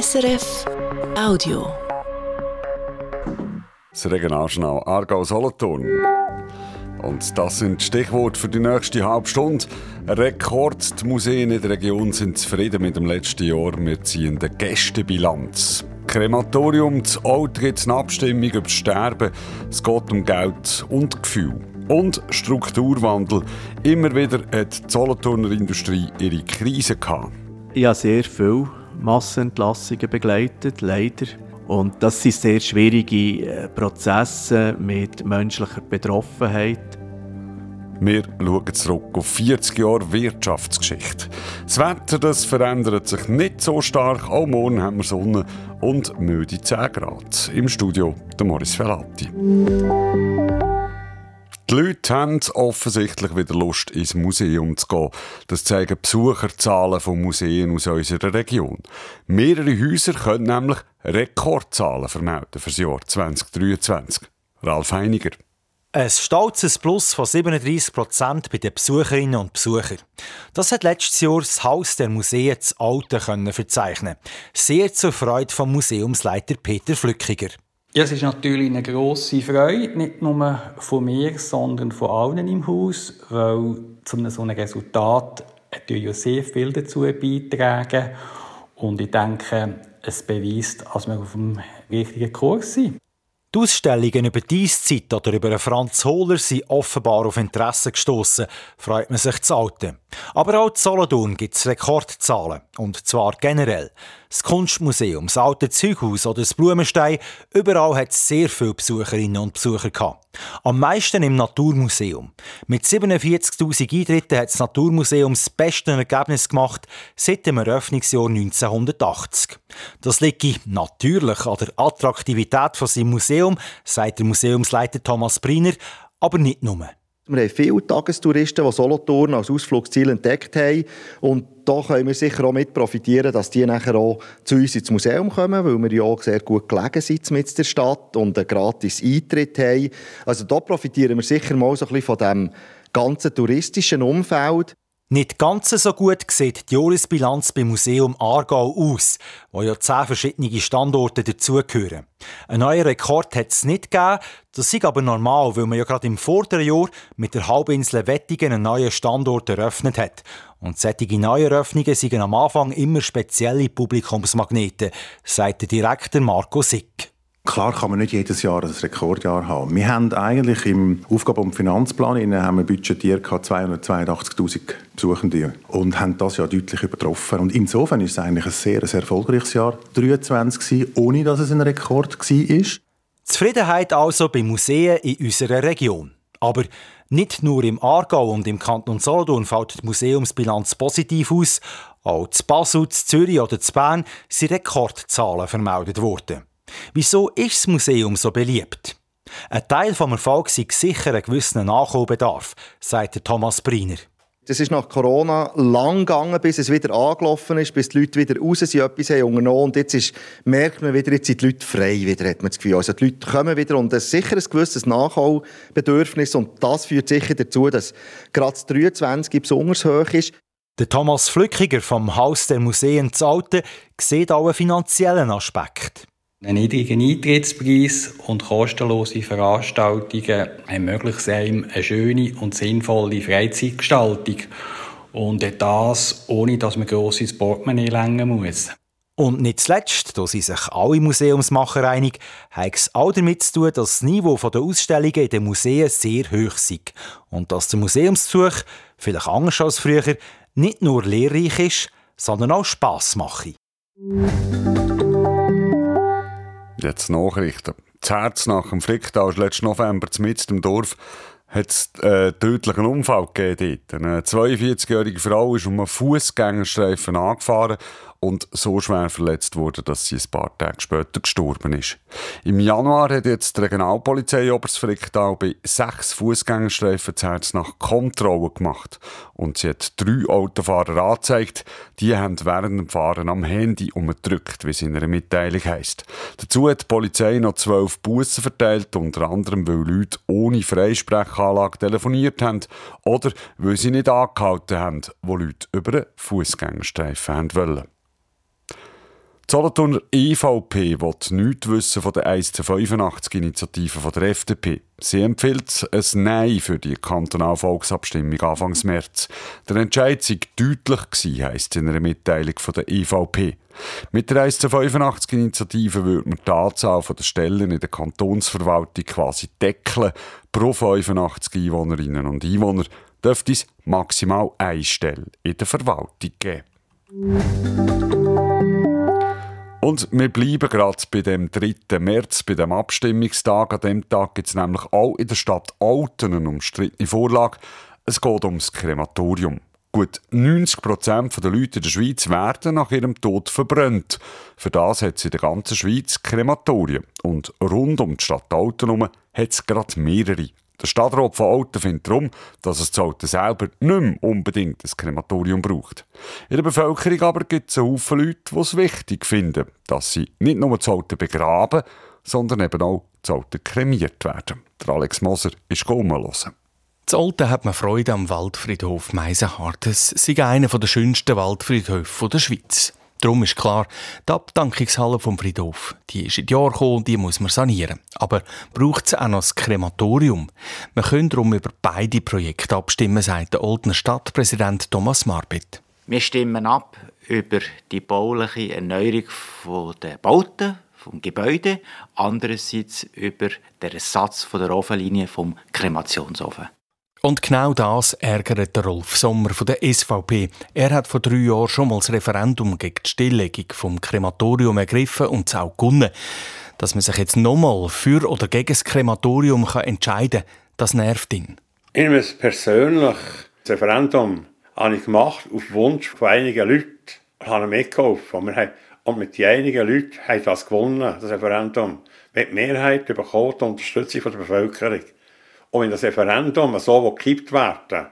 SRF Audio. Das Regionaljournal Aargau-Solothurn. Und das sind die Stichworte für die nächste halbe Stunde. Rekord. Die Museen in der Region sind zufrieden mit dem letzten Jahr. Wir ziehen die Gästebilanz. Krematorium, zu alt gibt es eine Abstimmung über das Sterben. Es geht um Geld und Gefühl. Und Strukturwandel. Immer wieder hat die Solothurner Industrie ihre Krise gehabt. Ich habe sehr viele Massenentlassungen begleitet, leider. Und das sind sehr schwierige äh, Prozesse mit menschlicher Betroffenheit. Wir schauen zurück auf 40 Jahre Wirtschaftsgeschichte. Das Wetter das verändert sich nicht so stark. Auch morgen haben wir Sonne und müde 10 Grad. Im Studio der Morris Felati. Die Leute haben offensichtlich wieder Lust, ins Museum zu gehen. Das zeigen Besucherzahlen von Museen aus unserer Region. Mehrere Häuser können nämlich Rekordzahlen vermelden für das Jahr 2023. Ralf Heiniger. Ein stolzes Plus von 37 Prozent bei den Besucherinnen und Besuchern. Das hat letztes Jahr das Haus der Museen zu Alten verzeichnen. Sehr zur Freude vom Museumsleiter Peter Flückiger. Ja, es ist natürlich eine grosse Freude, nicht nur von mir, sondern von allen im Haus, weil zu so einem Resultat ja sehr viel dazu beitragen. Und ich denke, es beweist, dass wir auf dem richtigen Kurs sind. Die Ausstellungen über die Eiszeit oder über Franz Hohler sind offenbar auf Interesse gestoßen, freut man sich zu Alten. Aber auch in Solothurn gibt es Rekordzahlen. Und zwar generell. Das Kunstmuseum, das alte Zeughaus oder das Blumenstein, überall hat es sehr viele Besucherinnen und Besucher gehabt. Am meisten im Naturmuseum. Mit 47.000 Eintritten hat das Naturmuseum das beste Ergebnis gemacht seit dem Eröffnungsjahr 1980. Das liegt natürlich an der Attraktivität von seinem Museum, sagt der Museumsleiter Thomas Briner, aber nicht nur. Wir haben viele Tagestouristen, die Solothurn als Ausflugsziel entdeckt haben. Und da können wir sicher auch mit profitieren, dass die nachher auch zu uns ins Museum kommen, weil wir ja auch sehr gut gelegen sind mit der Stadt und einen gratis Eintritt haben. Also da profitieren wir sicher mal so ein bisschen von dem ganzen touristischen Umfeld. Nicht ganz so gut sieht die Jahresbilanz beim Museum Aargau aus, wo ja zehn verschiedene Standorte dazugehören. Ein neuer Rekord hat es nicht gegeben, das ist aber normal, weil man ja gerade im vorderen Jahr mit der Halbinsel Wettigen einen neuen Standort eröffnet hat. Und solche Neueröffnungen sind am Anfang immer spezielle Publikumsmagneten, sagt der Direktor Marco Sick. Klar kann man nicht jedes Jahr ein Rekordjahr haben. Wir haben eigentlich im Aufgaben- und Finanzplan haben wir budgetiert 282.000 Besuchende und haben das ja deutlich übertroffen. Und insofern ist es eigentlich ein sehr, sehr erfolgreiches Jahr 2023 ohne dass es ein Rekord war. Zufriedenheit also bei Museen in unserer Region. Aber nicht nur im Aargau und im Kanton Solothurn fällt die Museumsbilanz positiv aus, auch zu Basel, zu Zürich oder zu Bern sind Rekordzahlen vermeldet worden. Wieso ist das Museum so beliebt? Ein Teil vom Erfolg ist sicher ein gewisser Nachholbedarf, sagt Thomas Briner. Das ist nach Corona lang gegangen, bis es wieder angelaufen ist, bis die Leute wieder raus sind, etwas haben unternommen. Und jetzt ist, merkt man wieder, jetzt sind die Leute frei wieder, hat man das Gefühl. Also die Leute kommen wieder und es ist sicher ein gewisses Nachholbedürfnis und das führt sicher dazu, dass gerade das 23 besonders hoch ist. Der Thomas Flückiger vom Haus der Museen Zalten sieht auch einen finanziellen Aspekt. Ein niedriger Eintrittspreis und kostenlose Veranstaltungen ermöglichen einem eine schöne und sinnvolle Freizeitgestaltung. Und das, ohne dass man gross ins Portemonnaie lenken muss. Und nicht zuletzt, da sind sich alle Museumsmacher einig, hat es auch damit zu tun, dass das Niveau der Ausstellungen in den Museen sehr hoch ist. Und dass der Museumsbesuch, vielleicht anders als früher, nicht nur lehrreich ist, sondern auch Spass macht. Jetzt Nachrichten. Das Herz nach dem Fricktal ist letzten November mitten im Dorf hat es einen äh, tödlichen Unfall gegeben dort. Eine 42-jährige Frau ist um einen Fußgängerstreifen angefahren und so schwer verletzt wurde, dass sie ein paar Tage später gestorben ist. Im Januar hat jetzt die Regionalpolizei Obersfricktal bei sechs Fußgängerstreifen das Herz nach Kontrolle gemacht und sie hat drei Autofahrer angezeigt, die haben während dem Fahren am Handy umgedrückt, wie es in einer Mitteilung heisst. Dazu hat die Polizei noch zwölf Bussen verteilt, unter anderem weil Leute ohne Freisprechanlage telefoniert haben oder weil sie nicht angehalten haben, wo Leute über einen Fußgängerstreifen wollen. Die Solothurner EVP will nichts wissen von der 1 zu 85 Initiative von der FDP. Sie empfiehlt ein Nein für die Kantonalvolksabstimmung Anfang März. Der Entscheid sei deutlich gewesen, heisst in einer Mitteilung von der EVP. Mit der 1 zu 85 Initiative würde man die Anzahl der Stellen in der Kantonsverwaltung quasi deckeln. Pro 85 Einwohnerinnen und Einwohner dürfte es maximal eine Stelle in der Verwaltung geben. Und wir bleiben gerade bei dem 3. März, bei dem Abstimmungstag. An dem Tag gibt es nämlich auch in der Stadt Alten eine umstrittene Vorlage. Es geht ums Krematorium. Gut 90% der Leute in der Schweiz werden nach ihrem Tod verbrannt. Für das hat es in der ganzen Schweiz Krematorien. Und rund um die Stadt Alten hat es gerade mehrere. Der Stadtrat von Alten findet darum, dass es zu Alten selber nicht mehr unbedingt ein Krematorium braucht. In der Bevölkerung aber gibt es Haufen Leute, die es wichtig finden, dass sie nicht nur zu Alten begraben, sondern eben auch zu Alten kremiert werden. Der Alex Moser ist hören. Zu Alten hat man Freude am Waldfriedhof Meisenhardt. Es ist einer der schönsten Waldfriedhöfe der Schweiz. Darum ist klar, die Abdankungshalle vom Friedhof, die ist in die Jahre gekommen, die muss man sanieren. Aber braucht es auch noch das Krematorium? Wir können darum über beide Projekte abstimmen, sagt der Oldner Stadtpräsident Thomas Marbit. Wir stimmen ab über die bauliche Erneuerung der Bauten, vom Gebäude, andererseits über den Ersatz der Ofenlinie vom Kremationsofen. Und genau das ärgert Rolf Sommer von der SVP. Er hat vor drei Jahren schon mal das Referendum gegen die Stilllegung vom Krematorium ergriffen und es auch gewonnen. Dass man sich jetzt nochmal für oder gegen das Krematorium kann entscheiden kann, das nervt ihn. Ich habe persönlich das Referendum habe ich gemacht auf Wunsch von einigen Leuten. Ich habe mitgeholfen. Und mit den einigen Leuten haben das gewonnen, das Referendum. Mit Mehrheit bekommen die Unterstützung der Bevölkerung. Und wenn das Referendum so gekippt werden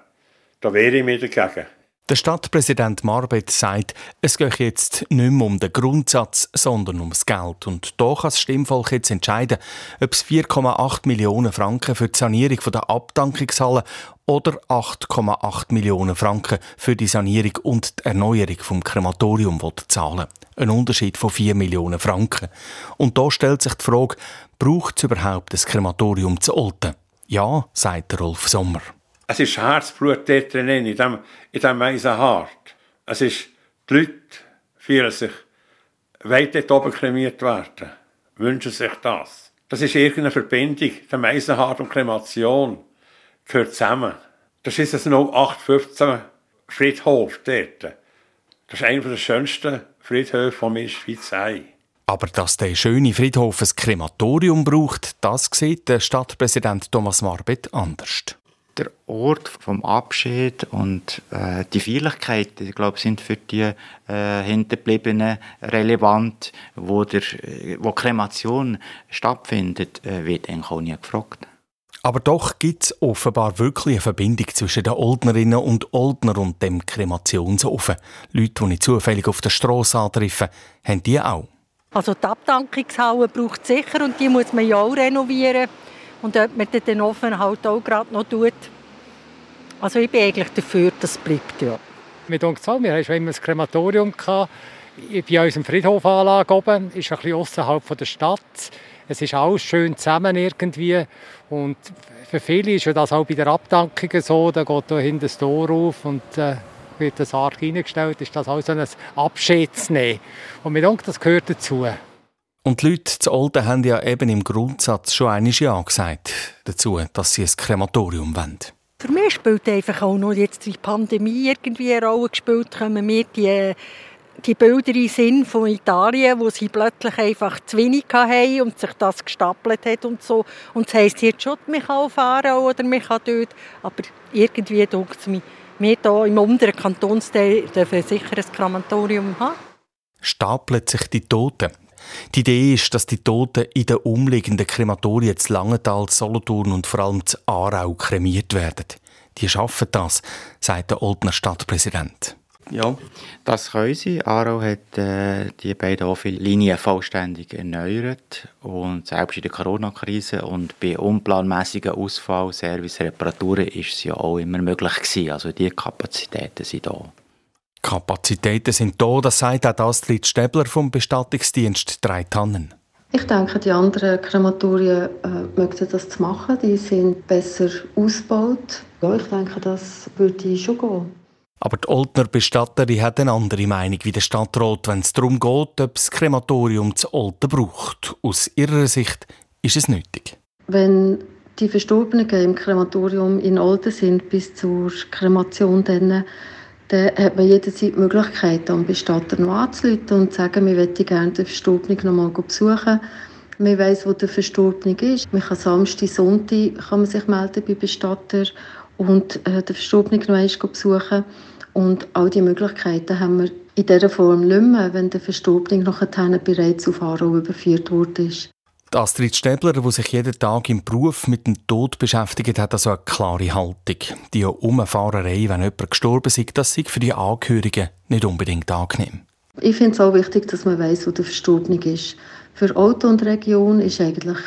da wäre ich mir dagegen. Der Stadtpräsident Marbet sagt, es gehe jetzt nicht mehr um den Grundsatz, sondern ums Geld. Und da kann das Stimmvolk jetzt entscheiden, ob es 4,8 Millionen Franken für die Sanierung der Abdankungshalle oder 8,8 Millionen Franken für die Sanierung und die Erneuerung vom Krematorium zahlen Ein Unterschied von 4 Millionen Franken. Und da stellt sich die Frage, braucht es überhaupt das Krematorium zu Olten? Ja, sagt Rolf Sommer. Es ist Herzblut dort drin, in diesem, in diesem Eisenhart. Es ist, die Leute fühlen sich, wollen dort oben kremiert werden, wünschen sich das. Das ist irgendeine Verbindung. Der Eisenhart und Kremation gehört zusammen. Das ist ein 0815 Friedhof dort. Das ist einer der schönsten Friedhöfe, die wir in der Schweiz haben. Aber dass der schöne Friedhof ein Krematorium braucht, das sieht der Stadtpräsident Thomas Marbet anders. Der Ort vom Abschied und äh, die Feierlichkeiten, ich glaube, sind für die äh, Hinterbliebenen relevant, wo, der, wo Kremation stattfindet, äh, wird eigentlich auch nie gefragt. Aber doch gibt es offenbar wirklich eine Verbindung zwischen den Oldnerinnen und Oldner und dem Kremationsofen. Leute, die ich zufällig auf der Straße antreffen, haben die auch. Also die Abdankungshalle braucht es sicher und die muss man ja auch renovieren. Und ob man den Ofen halt auch gerade noch tut. Also ich bin eigentlich dafür, dass es bleibt, ja. Mir denkt so, wir hatten schon immer ein Krematorium. Bei unserem Friedhofanlage oben ist ein bisschen außerhalb der Stadt. Es ist alles schön zusammen irgendwie. Und für viele ist das auch bei der Abdankung so. Da geht hier hinten das Tor auf und äh, wird das Sarg reingestellt, ist das auch so ein Abschied zu nehmen. Und mir denke, das gehört dazu. Und die Leute zu Olden haben ja eben im Grundsatz schon einmal Ja gesagt dazu, dass sie ein Krematorium wollen. Für mich spielt einfach auch noch jetzt die Pandemie irgendwie eine Rolle gespielt. Kommen wir die, die Bilder in Sinn von Italien, wo sie plötzlich einfach zu wenig hatten und sich das gestapelt hat und so. Und das heisst jetzt schon, man kann fahren oder man kann dort. Aber irgendwie denkt es mir, wir hier im unteren Kantonsteil dürfen sicher ein Krematorium haben. Stapeln sich die Toten? Die Idee ist, dass die Toten in den umliegenden Krematorien zu Langenthal, Solothurn und vor allem zu Aarau kremiert werden. Die schaffen das, sagt der Oldner Stadtpräsident. Ja, das können sie. Aarau hat äh, die beiden Linien vollständig erneuert und selbst in der Corona-Krise und bei unplanmäßigen Ausfall, Service, Reparaturen ist es ja auch immer möglich gewesen. Also die Kapazitäten sind da. Kapazitäten sind da, das sagt auch Astrid Stäbler vom Bestattungsdienst Drei Tannen. Ich denke, die anderen Krematorien äh, möchten das zu machen. Die sind besser ausgebaut. Ja, ich denke, das würde schon gehen. Aber die Oldner Bestatterin hat eine andere Meinung wie der Stadtrat, wenn es darum geht, ob das Krematorium zu Olten braucht. Aus ihrer Sicht ist es nötig. Wenn die Verstorbenen im Krematorium in Olten sind bis zur Kremation, dann, dann hat man jederzeit die Möglichkeit, am Bestatter noch anzurufen und zu sagen, wir möchten gerne den Verstorbenen noch mal besuchen. Man weiss, wo der Verstorbene ist. Man kann Samstag, Sonntag kann man sich melden bei Bestatter und äh, den Verstorbenen noch einmal besuchen. Und all diese Möglichkeiten haben wir in dieser Form nicht mehr, wenn der Verstorbene nachher bereits auf Aarau überführt wurde. Astrid Stäbler, die sich jeden Tag im Beruf mit dem Tod beschäftigt, hat also eine klare Haltung. Die Umfahrerei, wenn jemand gestorben ist, das sei für die Angehörigen nicht unbedingt angenehm. Ich finde es auch wichtig, dass man weiß, wo der Verstorbene ist. Für Auto und Region ist eigentlich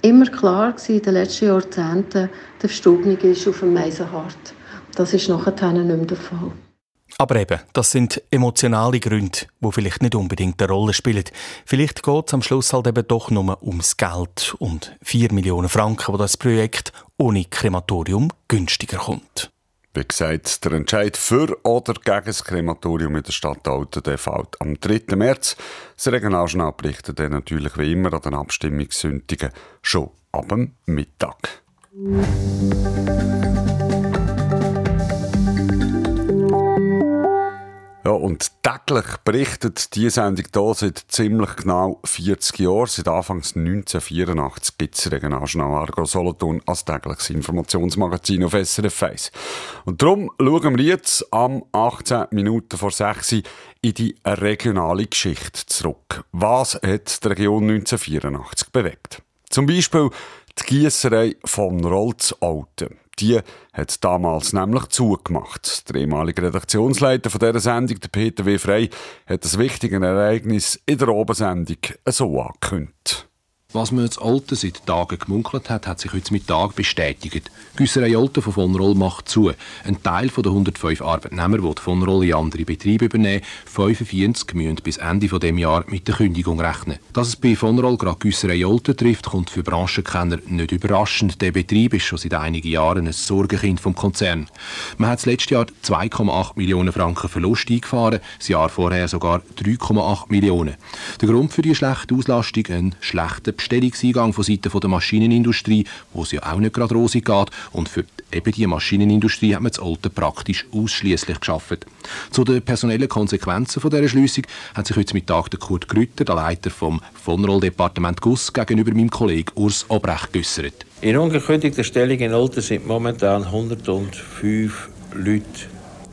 immer klar gewesen, in den letzten Jahrzehnten, der Verstorbene ist auf dem Meisenhart. Das ist nachher nicht mehr der Fall. Aber eben, das sind emotionale Gründe, die vielleicht nicht unbedingt eine Rolle spielen. Vielleicht geht es am Schluss halt eben doch nur ums Geld und 4 Millionen Franken, wo das Projekt ohne Krematorium günstiger kommt. Wie gesagt, der Entscheid für oder gegen das Krematorium in der Stadt Alten der fällt am 3. März. Das Regionaljournal berichtet dann natürlich wie immer an den Abstimmungssündigen schon ab dem Mittag. Ja, und täglich berichtet die Sendung hier seit ziemlich genau 40 Jahren. Seit Anfangs 1984 gibt es Regionaljournal Argo Solothurn als tägliches Informationsmagazin auf SRF 1. Und darum schauen wir jetzt am 18 Minuten vor 6 Uhr in die regionale Geschichte zurück. Was hat die Region 1984 bewegt? Zum Beispiel die Gießerei von Rolz Alten. Die hat damals nämlich zugemacht. Der ehemalige Redaktionsleiter von dieser Sendung, der Peter W. Frey, hat das wichtige Ereignis in der Obersendung so angekündigt. Was man jetzt Alten seit Tagen gemunkelt hat, hat sich heute Mittag bestätigt. Güsserei Alten von von Roll macht zu. Ein Teil der 105 Arbeitnehmer, die von Roll in andere Betriebe übernehmen, 45 müssen bis Ende dieses Jahres mit der Kündigung rechnen. Dass es bei von Roll gerade Güsserei Alten trifft, kommt für Branchenkenner nicht überraschend. Der Betrieb ist schon seit einigen Jahren ein Sorgenkind vom Konzern. Man hat letztes Jahr 2,8 Millionen Franken Verlust eingefahren, das Jahr vorher sogar 3,8 Millionen. Der Grund für die schlechte Auslastung ein schlechter Bestellungseingang von Seiten der Maschinenindustrie, wo es ja auch nicht gerade rosig geht. Und für eben die Maschinenindustrie hat man das Alte praktisch ausschließlich geschafft. Zu den personellen Konsequenzen von dieser Schließung hat sich heute Mittag der Kurt Grütter, der Leiter vom Vonroll-Departement Guss, gegenüber meinem Kollegen Urs Obrecht geäußert. In ungekündigter Stellung in Olten sind momentan 105 Leute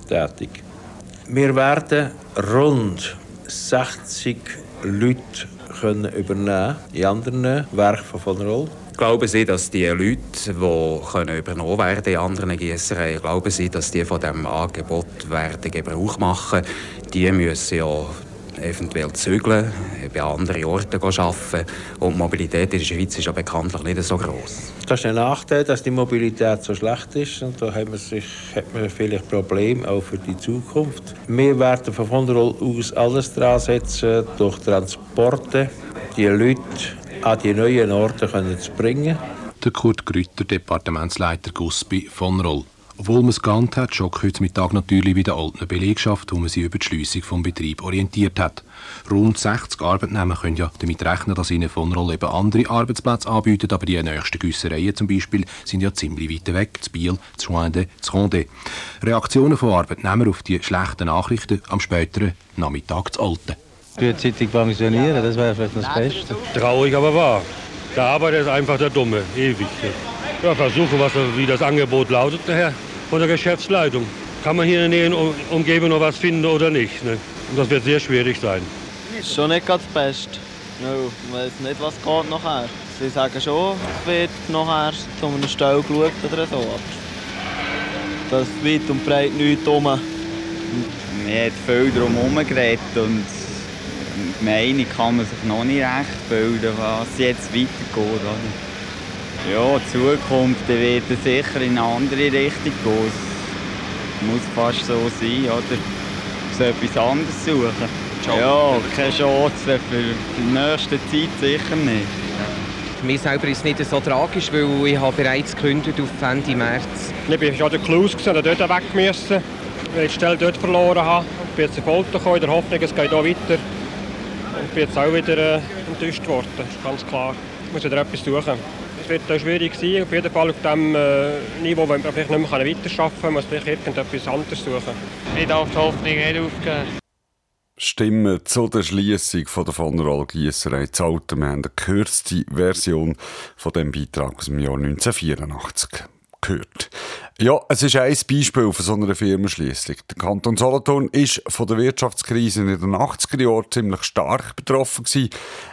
tätig. Wir werden rund 60 Leute können übernehmen in anderen Werken von von Roll. Glauben Sie, dass die Leute, die übernommen werden in anderen Gießereien, glauben Sie, dass die von diesem Angebot werden Gebrauch machen? Die müssen ja eventuell zügeln, bei anderen Orten arbeiten. Und die Mobilität in der Schweiz ist ja bekanntlich nicht so groß. Das ist ein Nachteil, dass die Mobilität so schlecht ist. Und da hat man, sich, hat man vielleicht Probleme auch für die Zukunft. Wir werden von Vonderol aus alles dran setzen, durch Transporte die Leute an die neuen Orte können zu bringen. Der Kurt Grütter, Departementsleiter Gusbi von Roll. Obwohl man es geahnt hat, schockt heute Mittag natürlich wieder alten Belegschaft, wo man sie über die Schliessung vom Betrieb orientiert hat. Rund 60 Arbeitnehmer können ja damit rechnen, dass ihnen von Roll eben andere Arbeitsplätze anbieten, aber die nächsten Güssereien zum Beispiel sind ja ziemlich weit weg, zu Biel, zu Schwende, zu Ronde. Reaktionen von Arbeitnehmern auf die schlechten Nachrichten am späteren Nachmittag zu Alten. Frühzeitig pensionieren, das wäre vielleicht das Beste. Traurig, aber wahr. Der Arbeiter ist einfach der Dumme, ewig. Ja, versuchen, was, wie das Angebot lautet, nachher von der Geschäftsleitung. Kann man hier in der näheren Umgebung noch was finden oder nicht? Ne? Und das wird sehr schwierig sein. Ist schon nicht ganz best. No, ich weiß nicht, was geht nachher. Sie sagen schon, es wird nachher zu einer Stelle geschaut oder so. Aber das ist weit und breit nichts rum. Man hat viel darum herum geredet und die Meinung kann man sich noch nicht recht bilden, was jetzt weitergeht. Oder? Ja, die Zukunft wird sicher in eine andere Richtung gehen. Es muss fast so sein, oder? muss etwas anderes suchen. Ja, keine Chance für die nächste Zeit sicher nicht. Für mich selber ist es nicht so tragisch, weil ich habe bereits gekündigt auf Ende März. Ich war schon der Klaus und dort weg müssen, weil ich die Stelle dort verloren habe. Ich bin jetzt in Folter gekommen, in der Hoffnung, es geht hier weiter. Und bin jetzt auch wieder äh, enttäuscht worden, das ist ganz klar. Ich muss wieder etwas suchen. Es wird äh, schwierig sein, auf jeden Fall auf dem äh, Niveau, wo wir vielleicht nicht mehr weiterarbeiten können, muss vielleicht irgendetwas anderes suchen. Ich darf die Hoffnung nicht aufgeben. Stimmen zu der Schließung der von Roll Giesserei zu Alten. Wir haben eine gekürzte Version von dem Beitrag aus dem Jahr 1984 gehört. Ja, es ist ein Beispiel von so einer Firmenschließung. Der Kanton Solothurn ist von der Wirtschaftskrise in den 80er Jahren ziemlich stark betroffen gewesen.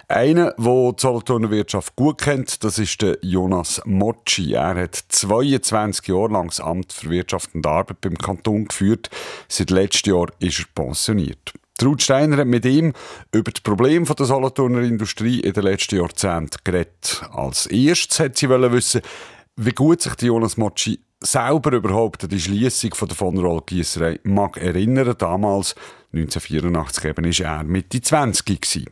Einer, der die Solothurner Wirtschaft gut kennt, das ist der Jonas Mocci. Er hat 22 Jahre lang das Amt für Wirtschaft und Arbeit beim Kanton geführt. Seit letztem Jahr ist er pensioniert. Ruth Steiner hat mit ihm über das Problem der Solothurner Industrie in den letzten Jahrzehnten geredet. Als erstes hat sie wissen, wie gut sich Jonas Mocci selber überhaupt an die Schließung der von Roll Gießerei mag erinnern. Damals, 1984, eben, war er Mitte 20 gewesen.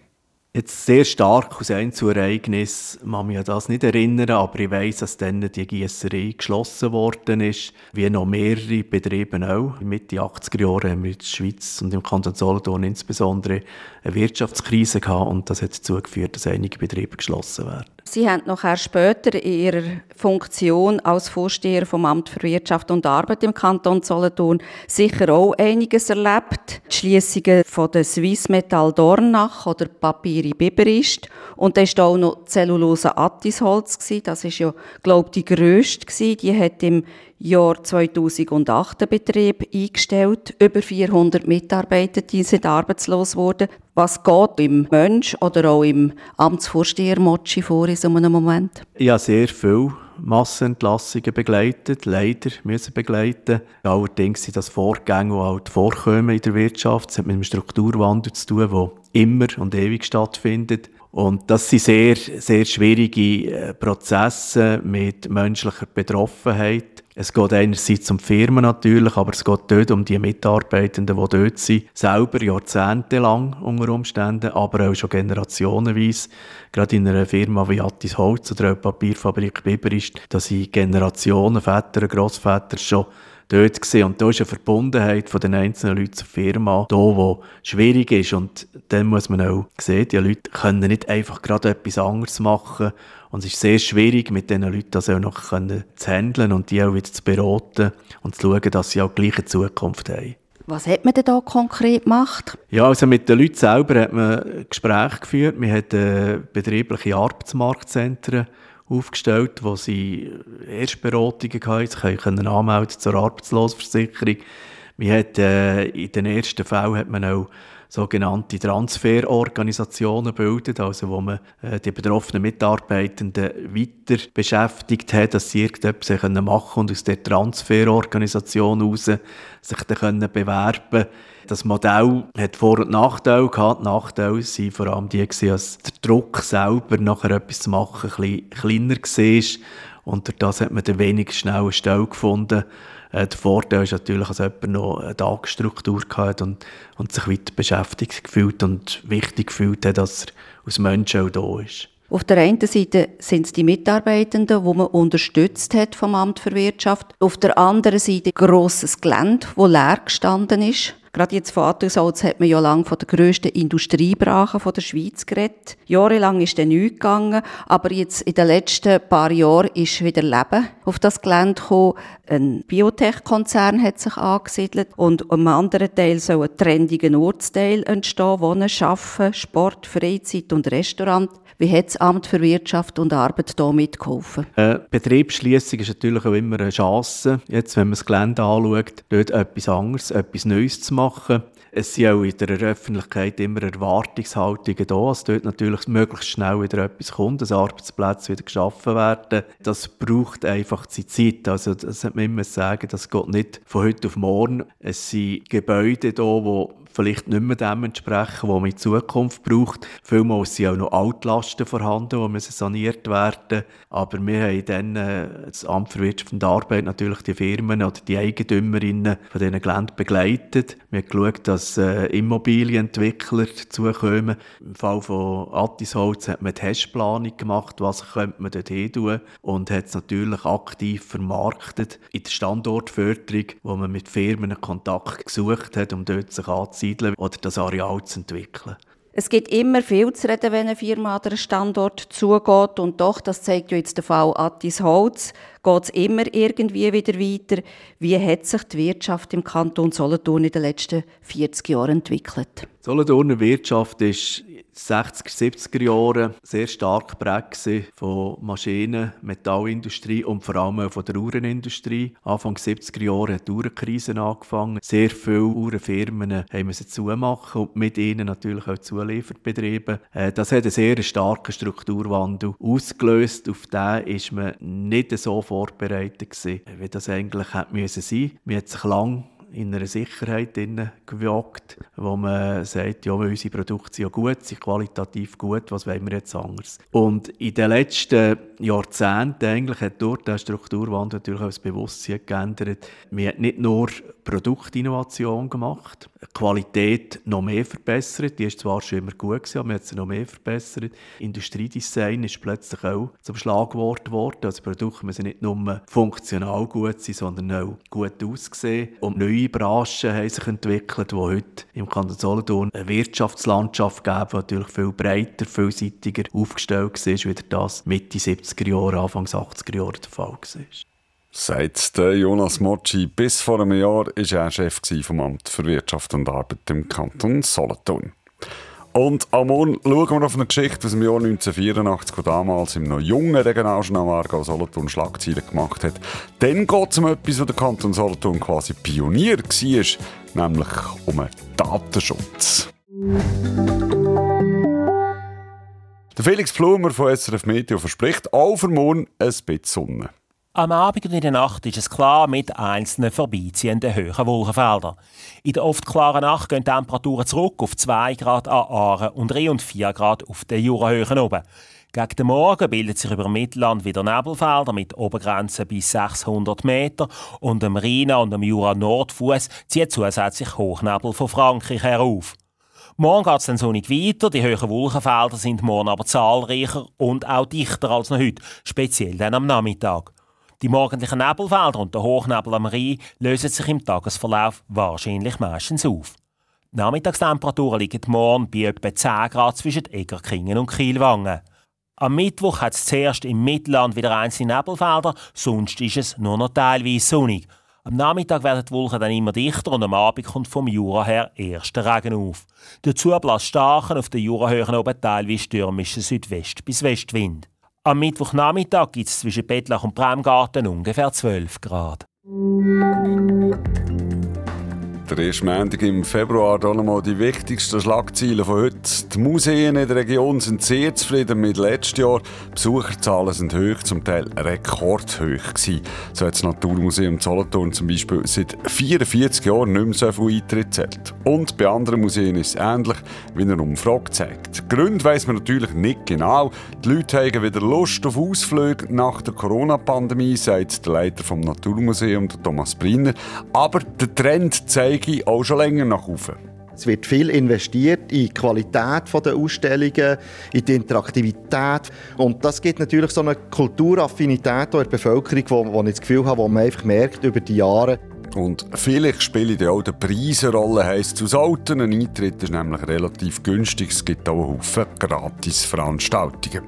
Jetzt sehr stark aus Einzelereignis kann mich an das nicht erinnern, aber ich weiß, dass dann die Gießerei geschlossen worden ist, wie noch mehrere Betriebe auch. Mitte 80er Jahre haben wir in der Schweiz und im Kanton Solothurn insbesondere eine Wirtschaftskrise gehabt und das hat dazu geführt, dass einige Betriebe geschlossen werden. Sie haben nachher später in Ihrer Funktion als Vorsteher vom Amt für Wirtschaft und Arbeit im Kanton Solothurn sicher auch einiges erlebt. Die Schliessungen von der Swiss Metall Dornach oder Papiri Biberist und dann war auch noch Zellulose Attisholz. Das ist ja, glaube ich, die grösste. Die hat im Jahr 2008 den Betrieb eingestellt. Über 400 Mitarbeiter die sind arbeitslos geworden. Was geht im Mensch oder auch im Amtsvorsteher Mochi vor in so einem Moment? Ich habe sehr viel Massenentlassungen begleitet, leider müssen begleiten. Allerdings sind das Vorgänge, die halt vorkommen in der Wirtschaft. Es hat mit einem Strukturwandel zu tun, der immer und ewig stattfindet. Und das sind sehr, sehr schwierige äh, Prozesse mit menschlicher Betroffenheit. Es geht einerseits um die Firmen natürlich, aber es geht dort um die Mitarbeitenden, die dort sind, selber jahrzehntelang unter Umständen, aber auch schon generationenweise. Gerade in einer Firma wie Attis Holz oder der Papierfabrik Biber ist, da sind Generationen, Väter, Grossväter schon dort gesehen. Und da ist eine Verbundenheit von den einzelnen Leuten zur Firma da, die schwierig ist. Und dann muss man auch sehen, die Leute können nicht einfach gerade etwas anderes machen. Und es ist sehr schwierig, mit diesen Leuten das auch noch zu handeln und die auch wieder zu beraten und zu schauen, dass sie auch die gleiche Zukunft haben. Was hat man denn da konkret gemacht? Ja, also mit den Leuten selber hat man Gespräche geführt. Wir hatten äh, betriebliche Arbeitsmarktzentren aufgestellt, wo sie Erstberatungen hatten. Sie können anmelden zur Arbeitslosenversicherung. Wir hat, äh, in den ersten Fällen hat man auch sogenannte Transferorganisationen bildet, also wo man äh, die betroffenen Mitarbeitenden weiter beschäftigt hat, dass sie irgendetwas machen können und aus der Transferorganisation heraus sich dann können bewerben das Modell hat Vor- und Nachteile gehabt. Die Nachteile waren vor allem die, dass der Druck selber, nachher etwas zu machen, ein bisschen kleiner war. Und durch das hat man dann wenig schnell eine Stelle gefunden. Äh, der Vorteil ist natürlich, dass jemand noch eine Tagesstruktur hat und, und sich weiter beschäftigt gefühlt und wichtig gefühlt hat, dass er als Mensch auch da ist. Auf der einen Seite sind es die Mitarbeitenden, die man unterstützt hat vom Amt für Wirtschaft. Auf der anderen Seite grosses Gelände, das leer gestanden ist. Gerade jetzt von Attensalz hat man ja lange von der grössten Industriebrache der Schweiz geredet. Jahrelang ist dann nichts gegangen, aber jetzt in den letzten paar Jahren ist wieder Leben auf das Gelände gekommen. Ein Biotech-Konzern hat sich angesiedelt und am anderen Teil soll ein trendiger Ortsteil entstehen, Wohnen, Arbeiten, Sport, Freizeit und Restaurant. Wie hat das Amt für Wirtschaft und Arbeit da mitgeholfen? Äh, Betriebsschließung ist natürlich auch immer eine Chance. Jetzt, wenn man das Gelände anschaut, dort etwas anderes, etwas Neues zu machen. Es sind auch in der Öffentlichkeit immer Erwartungshaltungen da, dass dort natürlich möglichst schnell wieder etwas kommt, dass Arbeitsplätze wieder geschaffen werden. Das braucht einfach die Zeit. Also, das hat man immer sagen, das geht nicht von heute auf morgen. Es sind Gebäude da, die vielleicht nicht mehr dem entsprechen, was man in Zukunft braucht. Vielmals sind auch noch Altlasten vorhanden, die müssen saniert werden Aber wir haben dann äh, das Amt für Wirtschaft und Arbeit natürlich die Firmen oder die Eigentümerinnen von diesen Geländen begleitet. Wir haben geschaut, dass äh, Immobilienentwickler dazukommen. Im Fall von Attisholz hat man die Testplanung gemacht, was könnte man dort hin tun und hat es natürlich aktiv vermarktet in der Standortförderung, wo man mit Firmen Kontakt gesucht hat, um dort sich anzusiedeln oder das Areal zu entwickeln. Es gibt immer viel zu reden, wenn eine Firma an einen Standort zugeht. Und doch, das zeigt ja jetzt der Fall Attis Holz, geht es immer irgendwie wieder weiter. Wie hat sich die Wirtschaft im Kanton Solothurn in den letzten 40 Jahren entwickelt? Die Solothurner Wirtschaft ist 60er, 70er Jahren sehr stark geprägt von Maschinen, Metallindustrie und vor allem auch von der Uhrenindustrie. Anfang 70er Jahre hat die Uhrenkrise angefangen. Sehr viele Uhrenfirmen haben müssen zumachen und mit ihnen natürlich auch Zulieferbetriebe. Äh, das hat einen sehr starken Strukturwandel ausgelöst. Auf den ist man nicht so vorbereitet wie das eigentlich hätte müssen sein. Man hat sich lang in einer Sicherheit gewagt, wo man sagt, ja, unsere Produkte sind ja gut, sind qualitativ gut, was wollen wir jetzt anders? Und in den letzten Jahrzehnten eigentlich hat dort der Strukturwandel natürlich auch das Bewusstsein geändert. Man hat nicht nur Produktinnovation gemacht, Qualität noch mehr verbessert. Die ist zwar schon immer gut gewesen, aber man hat sie noch mehr verbessert. Industriedesign ist plötzlich auch zum Schlagwort geworden. Also Produkte müssen nicht nur funktional gut sein, sondern auch gut aussehen. Und neue Branchen haben sich entwickelt, die heute im Kanton Solothurn eine Wirtschaftslandschaft geben, die natürlich viel breiter, vielseitiger aufgestellt ist, wie das Mitte 70er Jahre, Anfang 80er Jahre der Fall war. Sagt Jonas Mocci. Bis vor einem Jahr war er Chef vom Amt für Wirtschaft und Arbeit im Kanton Solothurn. Und am Morgen schauen wir auf eine Geschichte aus dem Jahr 1984, die damals im noch jungen Regionaljournal Aargau Solothurn Schlagzeilen gemacht hat. Dann geht es um etwas, wo der Kanton Solothurn quasi Pionier war, nämlich um einen Datenschutz. Felix Blumer von SRF Media verspricht auch für morgen ein bisschen Sonne. Am Abend und in der Nacht ist es klar mit einzelnen vorbeiziehenden hohen Wolkenfeldern. In der oft klaren Nacht gehen die Temperaturen zurück auf 2 Grad an Aare und 3 und 4 Grad auf den Jurahöhen oben. Gegen den Morgen bildet sich über Mittelland wieder Nebelfelder mit Obergrenzen bis 600 Meter und am Rhein und am Jura-Nordfuss zieht zusätzlich Hochnebel von Frankreich herauf. Morgen geht es dann sonnig weiter, die hohen Wolkenfelder sind morgen aber zahlreicher und auch dichter als noch heute, speziell dann am Nachmittag. Die morgendlichen Nebelfelder und der Hochnebel am Rhein lösen sich im Tagesverlauf wahrscheinlich meistens auf. Die Nachmittagstemperaturen liegen morgen bei etwa 10 Grad zwischen Egerkingen und Kielwangen. Am Mittwoch hat es zuerst im Mittelland wieder einzelne Nebelfelder, sonst ist es nur noch teilweise sonnig. Am Nachmittag werden die Wolken dann immer dichter und am Abend kommt vom Jura her erster Regen auf. Dazu bläst starken auf den Jurahöhen oben teilweise stürmischen Südwest- bis Westwind. Am Mittwochnachmittag gibt es zwischen Bettlach und Bremgarten ungefähr 12 Grad. Der erste Montag im Februar hier nochmal die wichtigsten Schlagzeilen von heute. Die Museen in der Region sind sehr zufrieden mit letztem Jahr. Besucherzahlen sind hoch, zum Teil rekordhoch gewesen. So hat das Naturmuseum Solothurn zum Beispiel seit 44 Jahren nicht mehr so viel Eintritt zählt. Und bei anderen Museen ist es ähnlich, wie eine Umfrage zeigt. Gründe weiss man natürlich nicht genau. Die Leute haben wieder Lust auf Ausflüge nach der Corona-Pandemie, sagt der Leiter vom Naturmuseum, Thomas Brinner. Aber der Trend zeigt, zeige auch schon länger nach oben. Es wird viel investiert in die Qualität der Ausstellungen, in die Interaktivität. Und das gibt natürlich so eine Kulturaffinität in der Bevölkerung, wo, wo ich das Gefühl habe, wo man einfach merkt über die Jahre. Und vielleicht spielt ja auch die Preise eine Rolle. Heisst aus Alten, ein Eintritt ist nämlich relativ günstig. Es gibt auch einen Haufen Gratis-Veranstaltungen.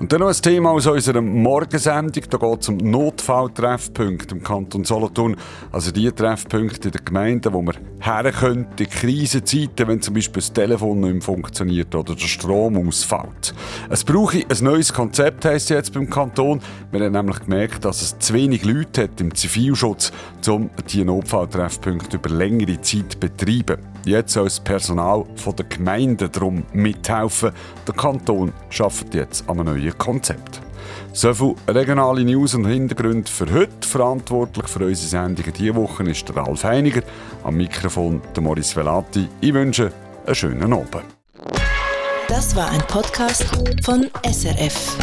Und dann noch ein Thema aus unserer Morgensendung. Da geht es um Notfalltreffpunkte im Kanton Solothurn. Also die Treffpunkte in den Gemeinden, wo man her könnte in Krisenzeiten, wenn zum Beispiel das Telefon nicht mehr funktioniert oder der Strom ausfällt. Es brauche ein neues Konzept, heisst jetzt beim Kanton. Wir haben nämlich gemerkt, dass es zu wenig Leute hat im Zivilschutz, um diese Notfalltreffpunkte über längere Zeit zu betreiben. Jetzt soll das Personal der Gemeinden darum mithelfen. Der Kanton schafft jetzt an einem neuen Konzept. So viel regionale News und Hintergründe für heute. Verantwortlich für unsere Sendungen diese Woche ist der Ralf Heiniger. Am Mikrofon der Maurice Velati. Ich wünsche einen schönen Abend. Das war ein Podcast von SRF.